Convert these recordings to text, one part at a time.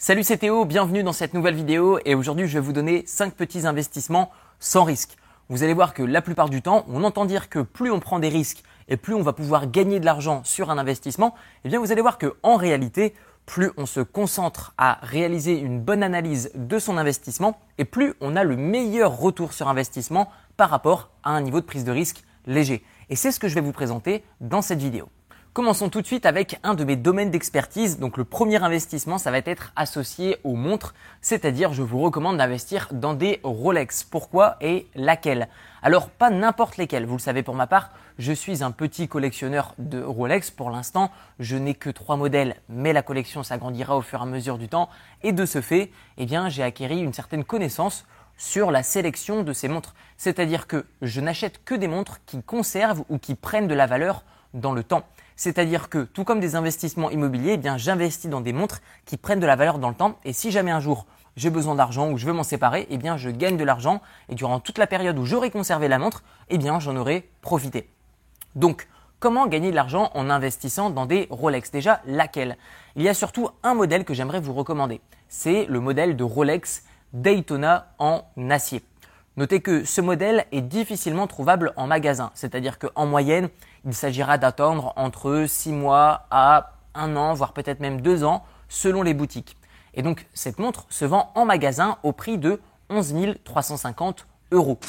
Salut c'est Théo, bienvenue dans cette nouvelle vidéo et aujourd'hui je vais vous donner 5 petits investissements sans risque. Vous allez voir que la plupart du temps, on entend dire que plus on prend des risques et plus on va pouvoir gagner de l'argent sur un investissement, eh bien vous allez voir que en réalité, plus on se concentre à réaliser une bonne analyse de son investissement et plus on a le meilleur retour sur investissement par rapport à un niveau de prise de risque léger. Et c'est ce que je vais vous présenter dans cette vidéo. Commençons tout de suite avec un de mes domaines d'expertise. Donc le premier investissement, ça va être associé aux montres, c'est-à-dire je vous recommande d'investir dans des Rolex. Pourquoi et laquelle? Alors pas n'importe lesquelles, vous le savez pour ma part, je suis un petit collectionneur de Rolex pour l'instant, je n'ai que trois modèles, mais la collection s'agrandira au fur et à mesure du temps et de ce fait, eh bien j'ai acquéri une certaine connaissance sur la sélection de ces montres. C'est-à-dire que je n'achète que des montres qui conservent ou qui prennent de la valeur dans le temps. C'est-à-dire que tout comme des investissements immobiliers, eh bien j'investis dans des montres qui prennent de la valeur dans le temps et si jamais un jour j'ai besoin d'argent ou je veux m'en séparer, eh bien je gagne de l'argent et durant toute la période où j'aurai conservé la montre, eh bien j'en aurai profité. Donc, comment gagner de l'argent en investissant dans des Rolex? Déjà, laquelle? Il y a surtout un modèle que j'aimerais vous recommander. C'est le modèle de Rolex Daytona en acier. Notez que ce modèle est difficilement trouvable en magasin, c'est-à-dire qu'en moyenne, il s'agira d'attendre entre 6 mois à 1 an, voire peut-être même 2 ans, selon les boutiques. Et donc cette montre se vend en magasin au prix de 11 350 euros.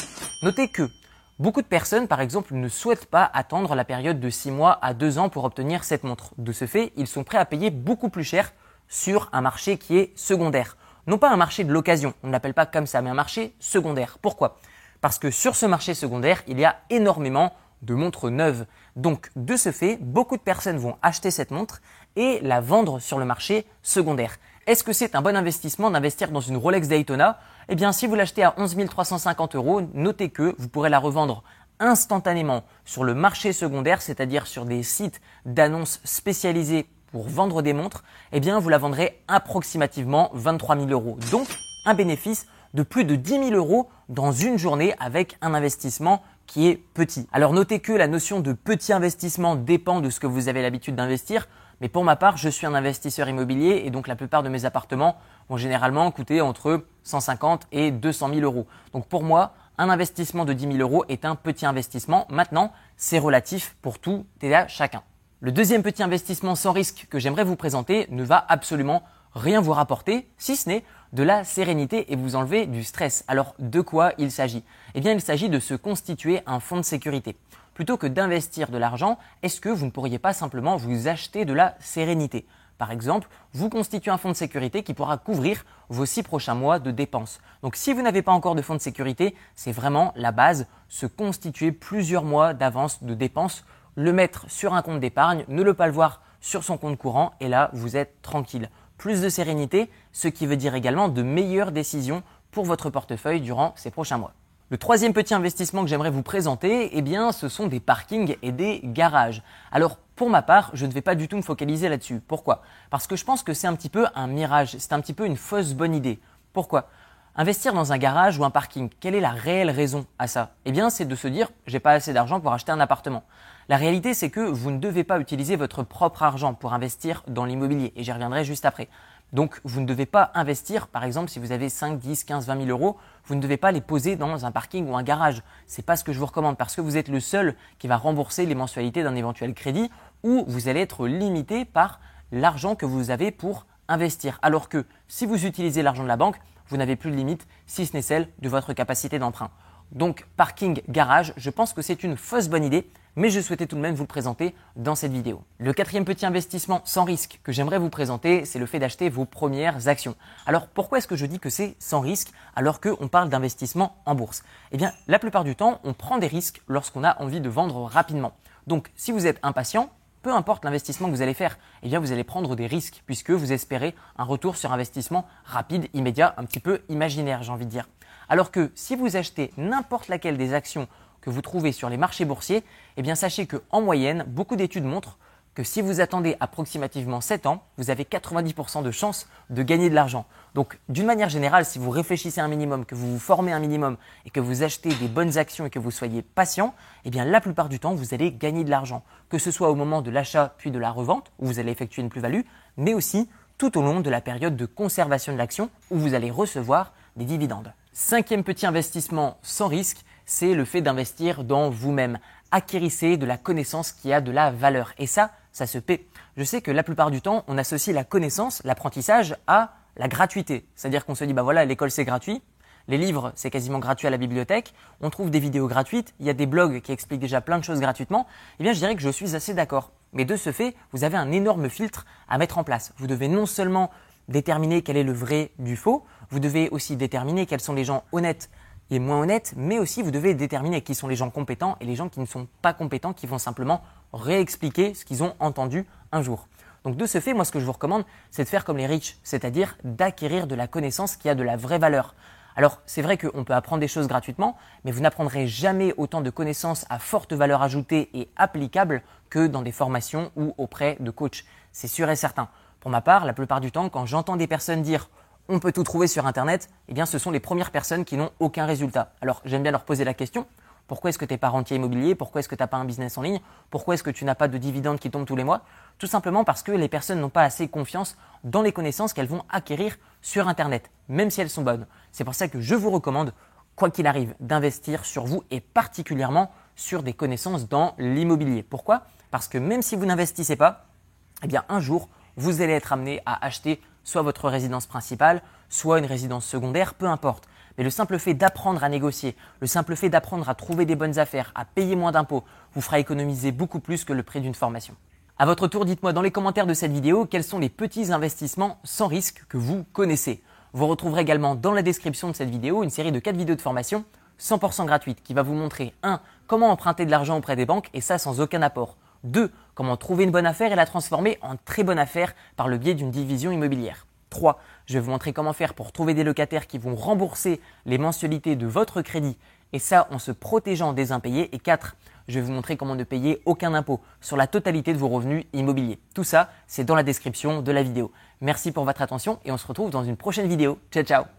Notez que beaucoup de personnes, par exemple, ne souhaitent pas attendre la période de 6 mois à 2 ans pour obtenir cette montre. De ce fait, ils sont prêts à payer beaucoup plus cher sur un marché qui est secondaire non pas un marché de l'occasion, on ne l'appelle pas comme ça, mais un marché secondaire. Pourquoi? Parce que sur ce marché secondaire, il y a énormément de montres neuves. Donc de ce fait, beaucoup de personnes vont acheter cette montre et la vendre sur le marché secondaire. Est-ce que c'est un bon investissement d'investir dans une Rolex Daytona? Eh bien, si vous l'achetez à 11 350 euros, notez que vous pourrez la revendre instantanément sur le marché secondaire, c'est-à-dire sur des sites d'annonces spécialisés pour vendre des montres, eh bien vous la vendrez approximativement 23 000 euros. Donc un bénéfice de plus de 10 000 euros dans une journée avec un investissement qui est petit. Alors notez que la notion de petit investissement dépend de ce que vous avez l'habitude d'investir. Mais pour ma part, je suis un investisseur immobilier et donc la plupart de mes appartements vont généralement coûter entre 150 et 200 000 euros. Donc pour moi, un investissement de 10 000 euros est un petit investissement. Maintenant, c'est relatif pour tout et à chacun. Le deuxième petit investissement sans risque que j'aimerais vous présenter ne va absolument rien vous rapporter, si ce n'est de la sérénité et vous enlever du stress. Alors de quoi il s'agit? Eh bien il s'agit de se constituer un fonds de sécurité. Plutôt que d'investir de l'argent, est-ce que vous ne pourriez pas simplement vous acheter de la sérénité? Par exemple, vous constituez un fonds de sécurité qui pourra couvrir vos six prochains mois de dépenses. Donc si vous n'avez pas encore de fonds de sécurité, c'est vraiment la base, se constituer plusieurs mois d'avance de dépenses le mettre sur un compte d'épargne, ne le pas le voir sur son compte courant et là vous êtes tranquille. Plus de sérénité, ce qui veut dire également de meilleures décisions pour votre portefeuille durant ces prochains mois. Le troisième petit investissement que j'aimerais vous présenter, eh bien, ce sont des parkings et des garages. Alors, pour ma part, je ne vais pas du tout me focaliser là-dessus. Pourquoi? Parce que je pense que c'est un petit peu un mirage, c'est un petit peu une fausse bonne idée. Pourquoi? Investir dans un garage ou un parking, quelle est la réelle raison à ça? Eh bien, c'est de se dire, j'ai pas assez d'argent pour acheter un appartement. La réalité, c'est que vous ne devez pas utiliser votre propre argent pour investir dans l'immobilier, et j'y reviendrai juste après. Donc, vous ne devez pas investir, par exemple, si vous avez 5, 10, 15, 20 000 euros, vous ne devez pas les poser dans un parking ou un garage. C'est pas ce que je vous recommande parce que vous êtes le seul qui va rembourser les mensualités d'un éventuel crédit ou vous allez être limité par l'argent que vous avez pour investir. Alors que si vous utilisez l'argent de la banque, vous n'avez plus de limite si ce n'est celle de votre capacité d'emprunt. Donc parking, garage, je pense que c'est une fausse bonne idée, mais je souhaitais tout de même vous le présenter dans cette vidéo. Le quatrième petit investissement sans risque que j'aimerais vous présenter, c'est le fait d'acheter vos premières actions. Alors pourquoi est-ce que je dis que c'est sans risque alors qu'on parle d'investissement en bourse? Eh bien, la plupart du temps, on prend des risques lorsqu'on a envie de vendre rapidement. Donc si vous êtes impatient, peu importe l'investissement que vous allez faire, eh bien vous allez prendre des risques puisque vous espérez un retour sur investissement rapide, immédiat, un petit peu imaginaire, j'ai envie de dire. Alors que si vous achetez n'importe laquelle des actions que vous trouvez sur les marchés boursiers, eh sachez qu'en moyenne, beaucoup d'études montrent que si vous attendez approximativement 7 ans, vous avez 90% de chances de gagner de l'argent. Donc d'une manière générale, si vous réfléchissez un minimum, que vous vous formez un minimum et que vous achetez des bonnes actions et que vous soyez patient, eh bien la plupart du temps, vous allez gagner de l'argent. Que ce soit au moment de l'achat puis de la revente, où vous allez effectuer une plus-value, mais aussi tout au long de la période de conservation de l'action où vous allez recevoir des dividendes. Cinquième petit investissement sans risque, c'est le fait d'investir dans vous-même. Acquérissez de la connaissance qui a de la valeur. Et ça, ça se paie. Je sais que la plupart du temps, on associe la connaissance, l'apprentissage à la gratuité. C'est-à-dire qu'on se dit, bah voilà, l'école c'est gratuit, les livres, c'est quasiment gratuit à la bibliothèque. On trouve des vidéos gratuites. Il y a des blogs qui expliquent déjà plein de choses gratuitement. Eh bien, je dirais que je suis assez d'accord. Mais de ce fait, vous avez un énorme filtre à mettre en place. Vous devez non seulement déterminer quel est le vrai du faux, vous devez aussi déterminer quels sont les gens honnêtes et moins honnêtes, mais aussi vous devez déterminer qui sont les gens compétents et les gens qui ne sont pas compétents, qui vont simplement réexpliquer ce qu'ils ont entendu un jour. Donc de ce fait, moi ce que je vous recommande, c'est de faire comme les riches, c'est-à-dire d'acquérir de la connaissance qui a de la vraie valeur. Alors c'est vrai qu'on peut apprendre des choses gratuitement, mais vous n'apprendrez jamais autant de connaissances à forte valeur ajoutée et applicables que dans des formations ou auprès de coachs. C'est sûr et certain. Pour ma part, la plupart du temps, quand j'entends des personnes dire on peut tout trouver sur Internet, eh bien ce sont les premières personnes qui n'ont aucun résultat. Alors j'aime bien leur poser la question, pourquoi est-ce que tu n'es pas rentier immobilier? Pourquoi est-ce que tu n'as pas un business en ligne? Pourquoi est-ce que tu n'as pas de dividendes qui tombent tous les mois? Tout simplement parce que les personnes n'ont pas assez confiance dans les connaissances qu'elles vont acquérir sur Internet, même si elles sont bonnes. C'est pour ça que je vous recommande, quoi qu'il arrive, d'investir sur vous et particulièrement sur des connaissances dans l'immobilier. Pourquoi? Parce que même si vous n'investissez pas, eh un jour, vous allez être amené à acheter soit votre résidence principale, soit une résidence secondaire, peu importe. Mais le simple fait d'apprendre à négocier, le simple fait d'apprendre à trouver des bonnes affaires, à payer moins d'impôts, vous fera économiser beaucoup plus que le prix d'une formation. À votre tour, dites-moi dans les commentaires de cette vidéo quels sont les petits investissements sans risque que vous connaissez. Vous retrouverez également dans la description de cette vidéo une série de 4 vidéos de formation 100% gratuites qui va vous montrer 1. Comment emprunter de l'argent auprès des banques et ça sans aucun apport. 2. Comment trouver une bonne affaire et la transformer en très bonne affaire par le biais d'une division immobilière. 3. Je vais vous montrer comment faire pour trouver des locataires qui vont rembourser les mensualités de votre crédit et ça en se protégeant des impayés. Et 4. Je vais vous montrer comment ne payer aucun impôt sur la totalité de vos revenus immobiliers. Tout ça, c'est dans la description de la vidéo. Merci pour votre attention et on se retrouve dans une prochaine vidéo. Ciao ciao